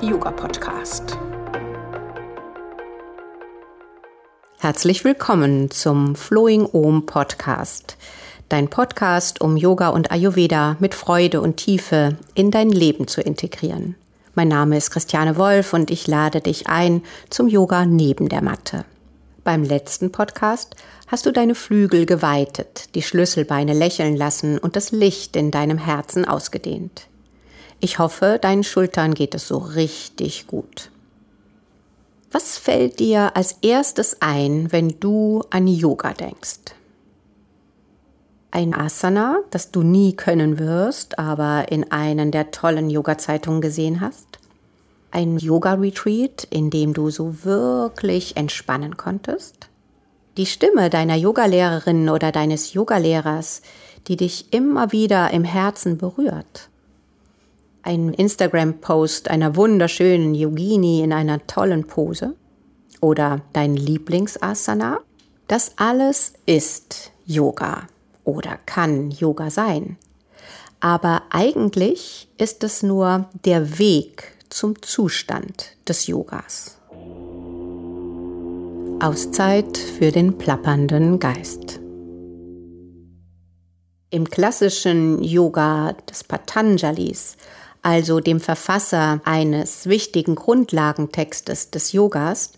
Yoga-Podcast. Herzlich willkommen zum Flowing Om Podcast, dein Podcast, um Yoga und Ayurveda mit Freude und Tiefe in dein Leben zu integrieren. Mein Name ist Christiane Wolf und ich lade dich ein zum Yoga neben der Matte. Beim letzten Podcast hast du deine Flügel geweitet, die Schlüsselbeine lächeln lassen und das Licht in deinem Herzen ausgedehnt. Ich hoffe, deinen Schultern geht es so richtig gut. Was fällt dir als erstes ein, wenn du an Yoga denkst? Ein Asana, das du nie können wirst, aber in einen der tollen Yoga-Zeitungen gesehen hast? Ein Yoga-Retreat, in dem du so wirklich entspannen konntest? Die Stimme deiner Yogalehrerin oder deines Yogalehrers, die dich immer wieder im Herzen berührt. Ein Instagram-Post einer wunderschönen Yogini in einer tollen Pose. Oder dein Lieblingsasana. Das alles ist Yoga oder kann Yoga sein. Aber eigentlich ist es nur der Weg zum Zustand des Yogas. Auszeit für den plappernden Geist. Im klassischen Yoga des Patanjalis, also dem Verfasser eines wichtigen Grundlagentextes des Yogas,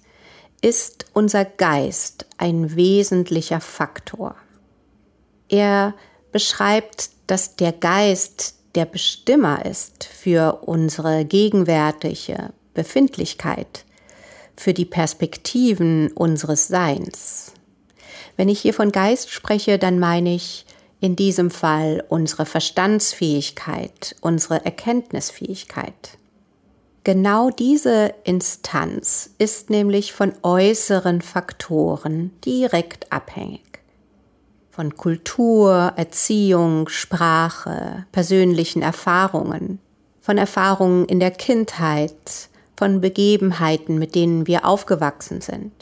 ist unser Geist ein wesentlicher Faktor. Er beschreibt, dass der Geist der Bestimmer ist für unsere gegenwärtige Befindlichkeit, für die Perspektiven unseres Seins. Wenn ich hier von Geist spreche, dann meine ich in diesem Fall unsere Verstandsfähigkeit, unsere Erkenntnisfähigkeit. Genau diese Instanz ist nämlich von äußeren Faktoren direkt abhängig. Von Kultur, Erziehung, Sprache, persönlichen Erfahrungen, von Erfahrungen in der Kindheit, von Begebenheiten, mit denen wir aufgewachsen sind.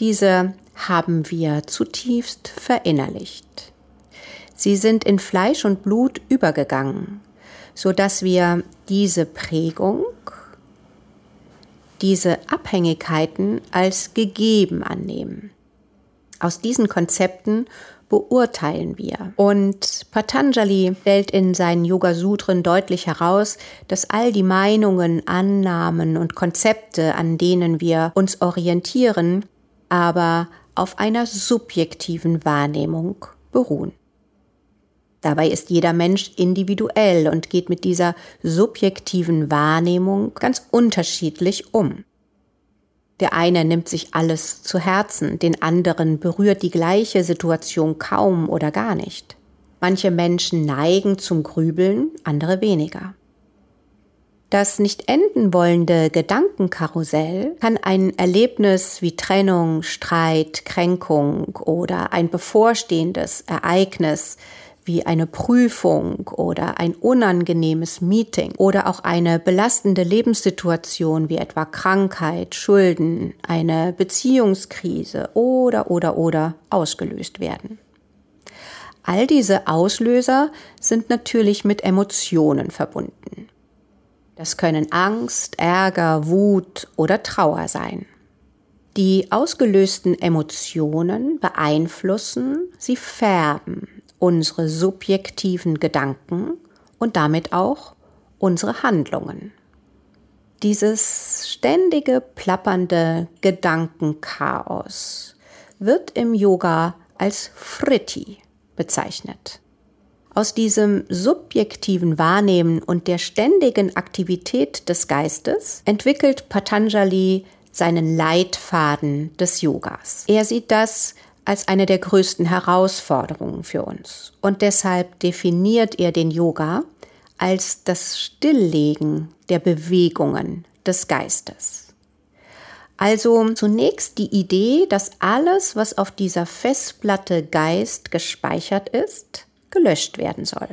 Diese haben wir zutiefst verinnerlicht. Sie sind in Fleisch und Blut übergegangen, so dass wir diese Prägung, diese Abhängigkeiten als gegeben annehmen. Aus diesen Konzepten beurteilen wir. Und Patanjali stellt in seinen Yoga Sutren deutlich heraus, dass all die Meinungen, Annahmen und Konzepte, an denen wir uns orientieren, aber auf einer subjektiven Wahrnehmung beruhen. Dabei ist jeder Mensch individuell und geht mit dieser subjektiven Wahrnehmung ganz unterschiedlich um. Der eine nimmt sich alles zu Herzen, den anderen berührt die gleiche Situation kaum oder gar nicht. Manche Menschen neigen zum Grübeln, andere weniger. Das nicht enden wollende Gedankenkarussell kann ein Erlebnis wie Trennung, Streit, Kränkung oder ein bevorstehendes Ereignis wie eine Prüfung oder ein unangenehmes Meeting oder auch eine belastende Lebenssituation wie etwa Krankheit, Schulden, eine Beziehungskrise oder oder oder ausgelöst werden. All diese Auslöser sind natürlich mit Emotionen verbunden. Das können Angst, Ärger, Wut oder Trauer sein. Die ausgelösten Emotionen beeinflussen, sie färben, unsere subjektiven Gedanken und damit auch unsere Handlungen. Dieses ständige plappernde Gedankenchaos wird im Yoga als Fritti bezeichnet. Aus diesem subjektiven Wahrnehmen und der ständigen Aktivität des Geistes entwickelt Patanjali seinen Leitfaden des Yogas. Er sieht das als eine der größten Herausforderungen für uns. Und deshalb definiert er den Yoga als das Stilllegen der Bewegungen des Geistes. Also zunächst die Idee, dass alles, was auf dieser Festplatte Geist gespeichert ist, gelöscht werden soll.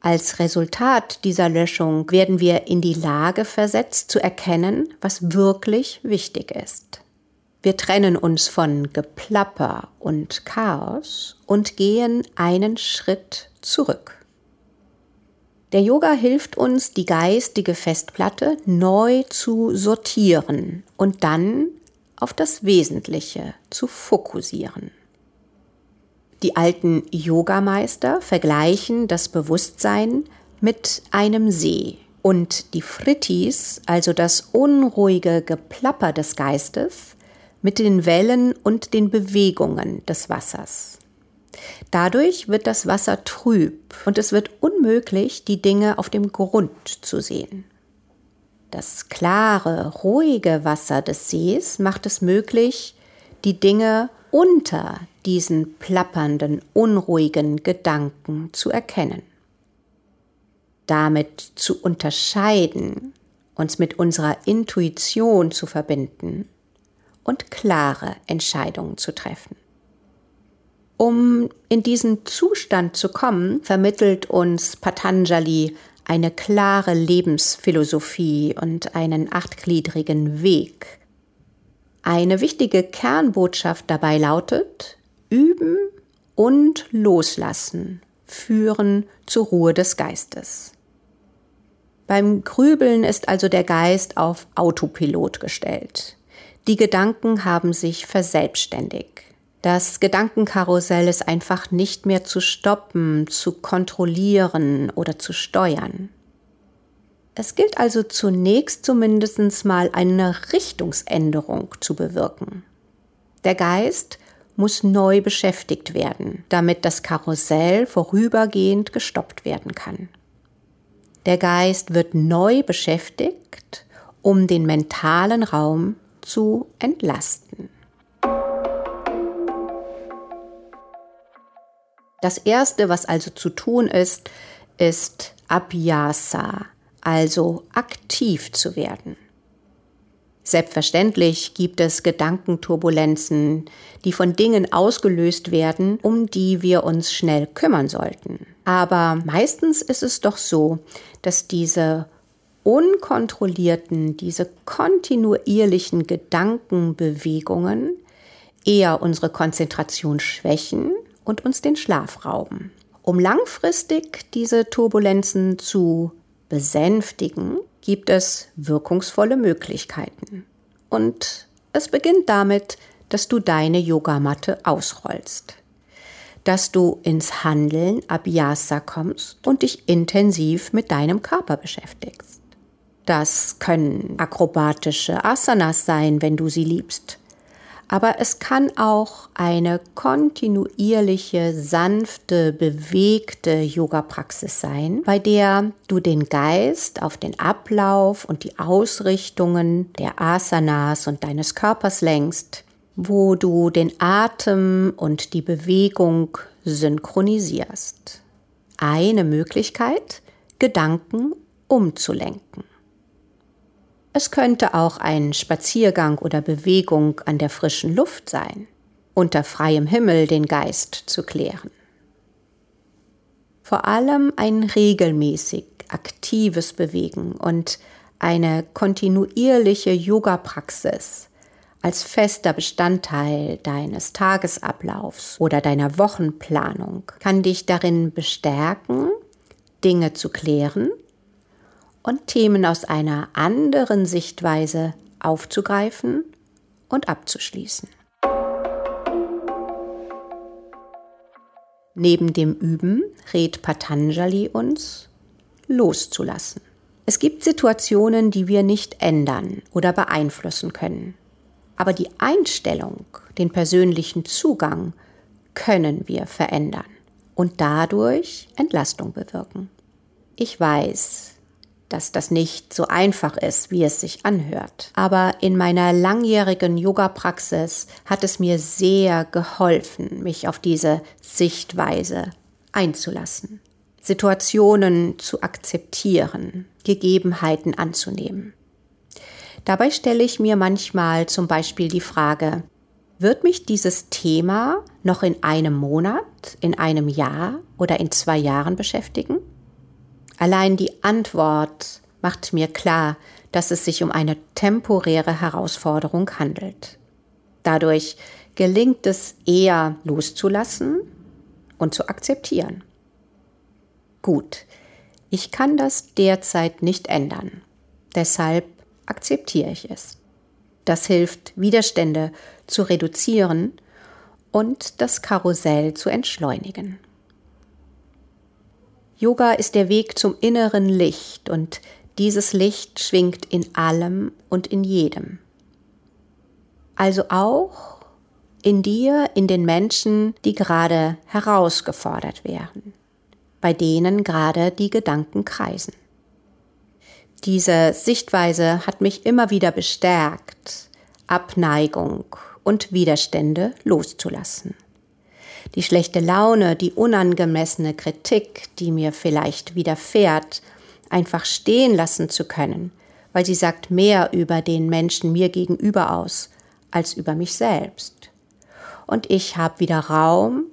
Als Resultat dieser Löschung werden wir in die Lage versetzt zu erkennen, was wirklich wichtig ist. Wir trennen uns von Geplapper und Chaos und gehen einen Schritt zurück. Der Yoga hilft uns, die geistige Festplatte neu zu sortieren und dann auf das Wesentliche zu fokussieren. Die alten Yogameister vergleichen das Bewusstsein mit einem See und die Frittis, also das unruhige Geplapper des Geistes, mit den Wellen und den Bewegungen des Wassers. Dadurch wird das Wasser trüb und es wird unmöglich, die Dinge auf dem Grund zu sehen. Das klare, ruhige Wasser des Sees macht es möglich, die Dinge unter diesen plappernden, unruhigen Gedanken zu erkennen. Damit zu unterscheiden, uns mit unserer Intuition zu verbinden und klare Entscheidungen zu treffen. Um in diesen Zustand zu kommen, vermittelt uns Patanjali eine klare Lebensphilosophie und einen achtgliedrigen Weg. Eine wichtige Kernbotschaft dabei lautet, üben und loslassen führen zur Ruhe des Geistes. Beim Grübeln ist also der Geist auf Autopilot gestellt. Die Gedanken haben sich verselbstständigt. Das Gedankenkarussell ist einfach nicht mehr zu stoppen, zu kontrollieren oder zu steuern. Es gilt also zunächst zumindest mal eine Richtungsänderung zu bewirken. Der Geist muss neu beschäftigt werden, damit das Karussell vorübergehend gestoppt werden kann. Der Geist wird neu beschäftigt, um den mentalen Raum zu entlasten. Das Erste, was also zu tun ist, ist Abhyasa, also aktiv zu werden. Selbstverständlich gibt es Gedankenturbulenzen, die von Dingen ausgelöst werden, um die wir uns schnell kümmern sollten. Aber meistens ist es doch so, dass diese unkontrollierten, diese kontinuierlichen Gedankenbewegungen eher unsere Konzentration schwächen und uns den Schlaf rauben. Um langfristig diese Turbulenzen zu besänftigen, gibt es wirkungsvolle Möglichkeiten. Und es beginnt damit, dass du deine Yogamatte ausrollst, dass du ins Handeln Abhyasa kommst und dich intensiv mit deinem Körper beschäftigst. Das können akrobatische Asanas sein, wenn du sie liebst aber es kann auch eine kontinuierliche, sanfte, bewegte Yoga-Praxis sein, bei der du den Geist auf den Ablauf und die Ausrichtungen der Asanas und deines Körpers lenkst, wo du den Atem und die Bewegung synchronisierst. Eine Möglichkeit, Gedanken umzulenken. Es könnte auch ein Spaziergang oder Bewegung an der frischen Luft sein, unter freiem Himmel den Geist zu klären. Vor allem ein regelmäßig aktives Bewegen und eine kontinuierliche Yoga-Praxis als fester Bestandteil deines Tagesablaufs oder deiner Wochenplanung kann dich darin bestärken, Dinge zu klären und Themen aus einer anderen Sichtweise aufzugreifen und abzuschließen. Neben dem Üben rät Patanjali uns, loszulassen. Es gibt Situationen, die wir nicht ändern oder beeinflussen können. Aber die Einstellung, den persönlichen Zugang können wir verändern und dadurch Entlastung bewirken. Ich weiß, dass das nicht so einfach ist, wie es sich anhört. Aber in meiner langjährigen Yoga-Praxis hat es mir sehr geholfen, mich auf diese Sichtweise einzulassen, Situationen zu akzeptieren, Gegebenheiten anzunehmen. Dabei stelle ich mir manchmal zum Beispiel die Frage, wird mich dieses Thema noch in einem Monat, in einem Jahr oder in zwei Jahren beschäftigen? Allein die Antwort macht mir klar, dass es sich um eine temporäre Herausforderung handelt. Dadurch gelingt es eher loszulassen und zu akzeptieren. Gut, Ich kann das derzeit nicht ändern. Deshalb akzeptiere ich es. Das hilft, Widerstände zu reduzieren und das Karussell zu entschleunigen. Yoga ist der Weg zum inneren Licht und dieses Licht schwingt in allem und in jedem. Also auch in dir, in den Menschen, die gerade herausgefordert werden, bei denen gerade die Gedanken kreisen. Diese Sichtweise hat mich immer wieder bestärkt, Abneigung und Widerstände loszulassen. Die schlechte Laune, die unangemessene Kritik, die mir vielleicht widerfährt, einfach stehen lassen zu können, weil sie sagt mehr über den Menschen mir gegenüber aus als über mich selbst. Und ich habe wieder Raum,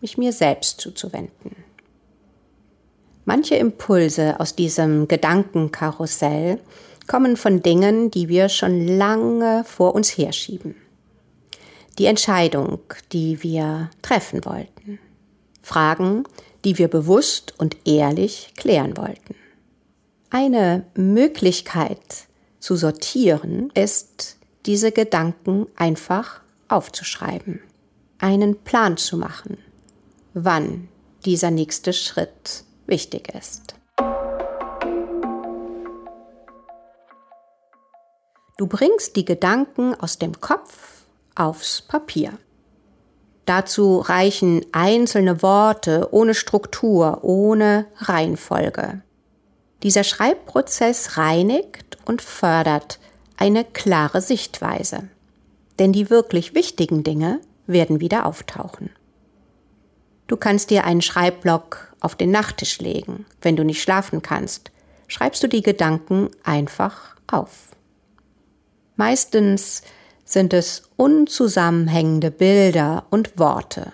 mich mir selbst zuzuwenden. Manche Impulse aus diesem Gedankenkarussell kommen von Dingen, die wir schon lange vor uns herschieben. Die Entscheidung, die wir treffen wollten. Fragen, die wir bewusst und ehrlich klären wollten. Eine Möglichkeit zu sortieren ist, diese Gedanken einfach aufzuschreiben, einen Plan zu machen, wann dieser nächste Schritt wichtig ist. Du bringst die Gedanken aus dem Kopf aufs Papier. Dazu reichen einzelne Worte ohne Struktur, ohne Reihenfolge. Dieser Schreibprozess reinigt und fördert eine klare Sichtweise. Denn die wirklich wichtigen Dinge werden wieder auftauchen. Du kannst dir einen Schreibblock auf den Nachttisch legen. Wenn du nicht schlafen kannst, schreibst du die Gedanken einfach auf. Meistens sind es unzusammenhängende Bilder und Worte.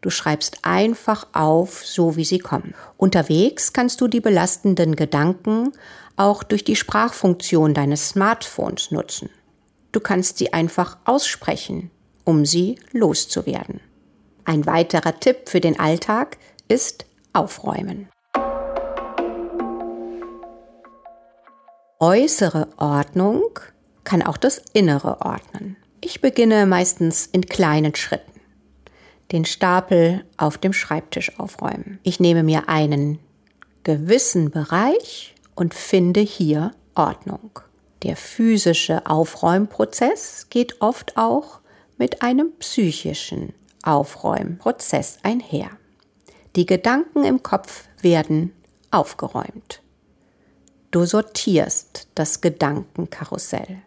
Du schreibst einfach auf, so wie sie kommen. Unterwegs kannst du die belastenden Gedanken auch durch die Sprachfunktion deines Smartphones nutzen. Du kannst sie einfach aussprechen, um sie loszuwerden. Ein weiterer Tipp für den Alltag ist Aufräumen. Äußere Ordnung kann auch das Innere ordnen. Ich beginne meistens in kleinen Schritten. Den Stapel auf dem Schreibtisch aufräumen. Ich nehme mir einen gewissen Bereich und finde hier Ordnung. Der physische Aufräumprozess geht oft auch mit einem psychischen Aufräumprozess einher. Die Gedanken im Kopf werden aufgeräumt. Du sortierst das Gedankenkarussell.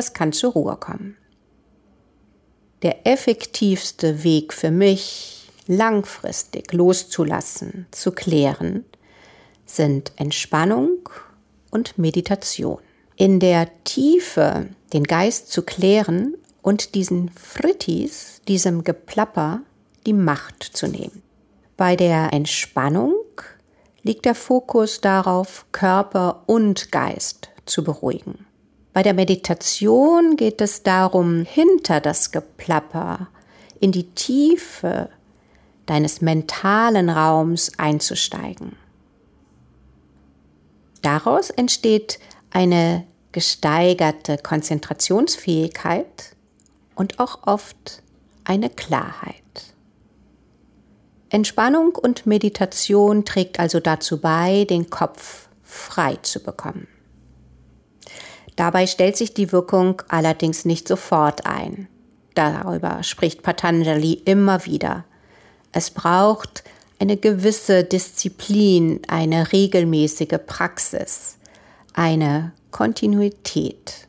Es kann zur Ruhe kommen. Der effektivste Weg für mich, langfristig loszulassen, zu klären, sind Entspannung und Meditation. In der Tiefe den Geist zu klären und diesen Frittis, diesem Geplapper, die Macht zu nehmen. Bei der Entspannung liegt der Fokus darauf, Körper und Geist zu beruhigen. Bei der Meditation geht es darum, hinter das Geplapper in die Tiefe deines mentalen Raums einzusteigen. Daraus entsteht eine gesteigerte Konzentrationsfähigkeit und auch oft eine Klarheit. Entspannung und Meditation trägt also dazu bei, den Kopf frei zu bekommen. Dabei stellt sich die Wirkung allerdings nicht sofort ein. Darüber spricht Patanjali immer wieder. Es braucht eine gewisse Disziplin, eine regelmäßige Praxis, eine Kontinuität.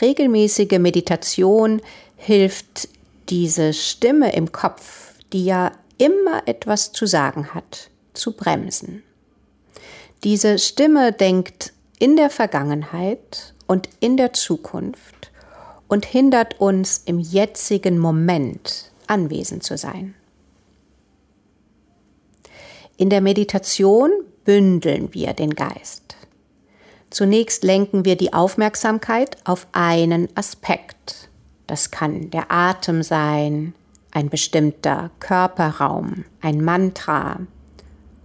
Regelmäßige Meditation hilft diese Stimme im Kopf, die ja immer etwas zu sagen hat, zu bremsen. Diese Stimme denkt in der Vergangenheit und in der Zukunft und hindert uns im jetzigen Moment anwesend zu sein. In der Meditation bündeln wir den Geist. Zunächst lenken wir die Aufmerksamkeit auf einen Aspekt. Das kann der Atem sein, ein bestimmter Körperraum, ein Mantra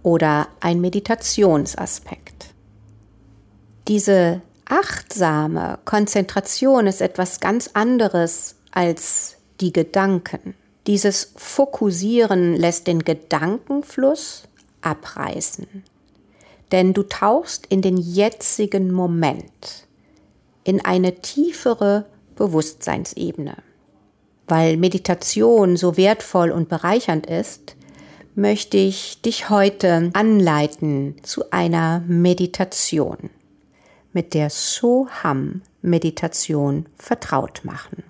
oder ein Meditationsaspekt. Diese achtsame Konzentration ist etwas ganz anderes als die Gedanken. Dieses Fokussieren lässt den Gedankenfluss abreißen. Denn du tauchst in den jetzigen Moment, in eine tiefere Bewusstseinsebene. Weil Meditation so wertvoll und bereichernd ist, möchte ich dich heute anleiten zu einer Meditation, mit der Soham-Meditation vertraut machen.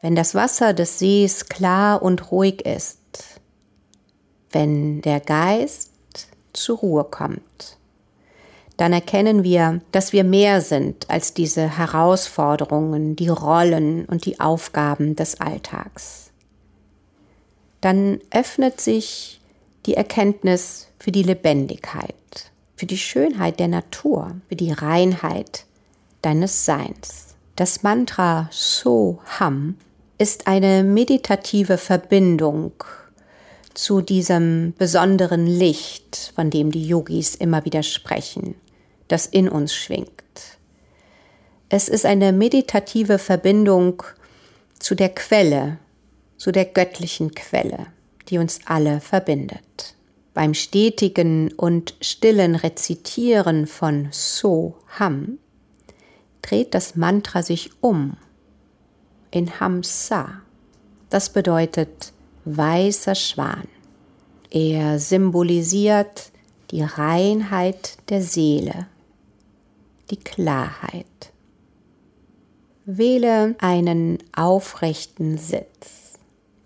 Wenn das Wasser des Sees klar und ruhig ist, wenn der Geist zur Ruhe kommt, dann erkennen wir, dass wir mehr sind als diese Herausforderungen, die Rollen und die Aufgaben des Alltags. Dann öffnet sich die Erkenntnis für die Lebendigkeit, für die Schönheit der Natur, für die Reinheit deines Seins. Das Mantra So Ham ist eine meditative Verbindung zu diesem besonderen Licht, von dem die Yogis immer wieder sprechen, das in uns schwingt. Es ist eine meditative Verbindung zu der Quelle, zu der göttlichen Quelle, die uns alle verbindet. Beim stetigen und stillen Rezitieren von So Ham dreht das Mantra sich um in Hamsa. Das bedeutet weißer Schwan. Er symbolisiert die Reinheit der Seele, die Klarheit. Wähle einen aufrechten Sitz.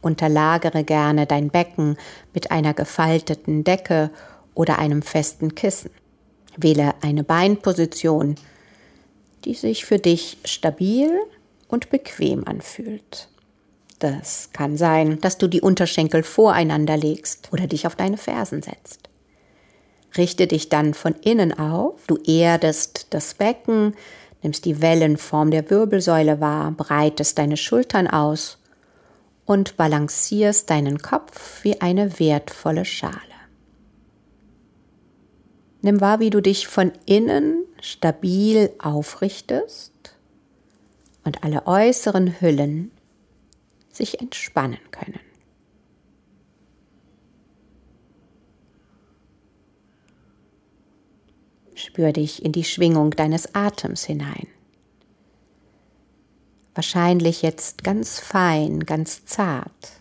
Unterlagere gerne dein Becken mit einer gefalteten Decke oder einem festen Kissen. Wähle eine Beinposition, die sich für dich stabil und bequem anfühlt. Das kann sein, dass du die Unterschenkel voreinander legst oder dich auf deine Fersen setzt. Richte dich dann von innen auf, du erdest das Becken, nimmst die Wellenform der Wirbelsäule wahr, breitest deine Schultern aus und balancierst deinen Kopf wie eine wertvolle Schale. Nimm wahr, wie du dich von innen stabil aufrichtest und alle äußeren Hüllen sich entspannen können. Spür dich in die Schwingung deines Atems hinein. Wahrscheinlich jetzt ganz fein, ganz zart.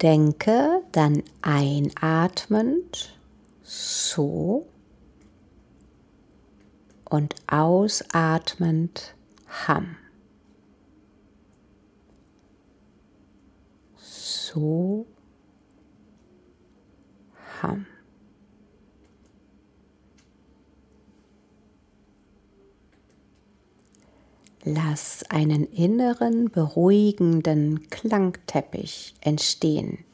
Denke dann einatmend so und ausatmend Ham. So Ham. Lass einen inneren beruhigenden Klangteppich entstehen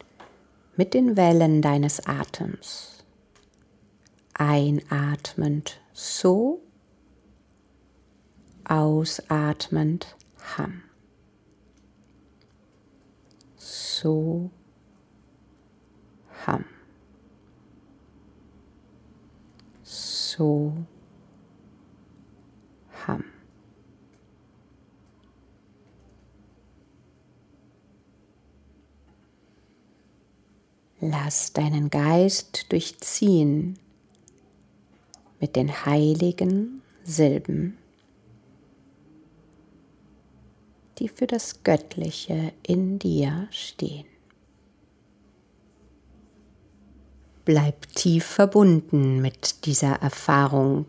mit den Wellen deines Atems. Einatmend so ausatmend Ham. So Ham. So Lass deinen Geist durchziehen mit den heiligen Silben die für das Göttliche in dir stehen. Bleib tief verbunden mit dieser Erfahrung,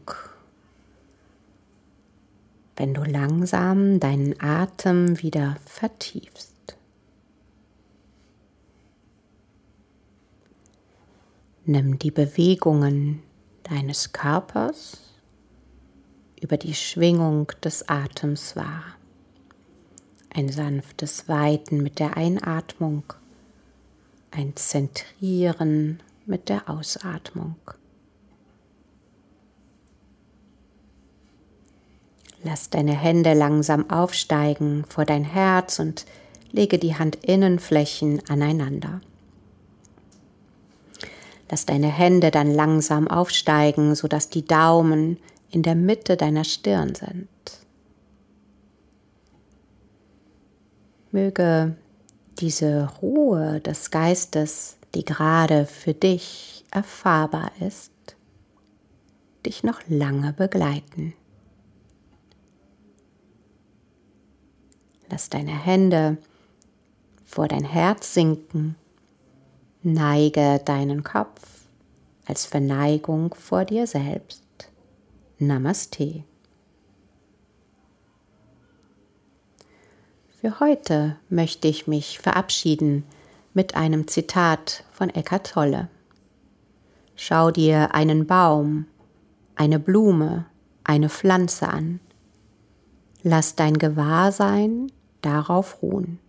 wenn du langsam deinen Atem wieder vertiefst. Nimm die Bewegungen deines Körpers über die Schwingung des Atems wahr ein sanftes Weiten mit der Einatmung, ein Zentrieren mit der Ausatmung. Lass deine Hände langsam aufsteigen vor dein Herz und lege die Handinnenflächen aneinander. Lass deine Hände dann langsam aufsteigen, sodass die Daumen in der Mitte deiner Stirn sind. Möge diese Ruhe des Geistes, die gerade für dich erfahrbar ist, dich noch lange begleiten. Lass deine Hände vor dein Herz sinken. Neige deinen Kopf als Verneigung vor dir selbst. Namaste. Für heute möchte ich mich verabschieden mit einem Zitat von Eckhart Tolle. Schau dir einen Baum, eine Blume, eine Pflanze an. Lass dein Gewahrsein darauf ruhen,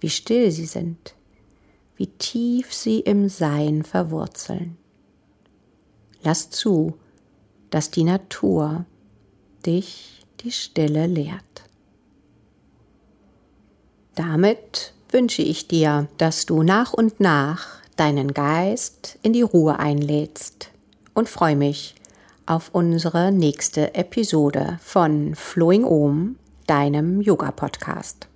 wie still sie sind, wie tief sie im Sein verwurzeln. Lass zu, dass die Natur dich die Stille lehrt. Damit wünsche ich dir, dass du nach und nach deinen Geist in die Ruhe einlädst und freue mich auf unsere nächste Episode von Flowing Om, deinem Yoga-Podcast.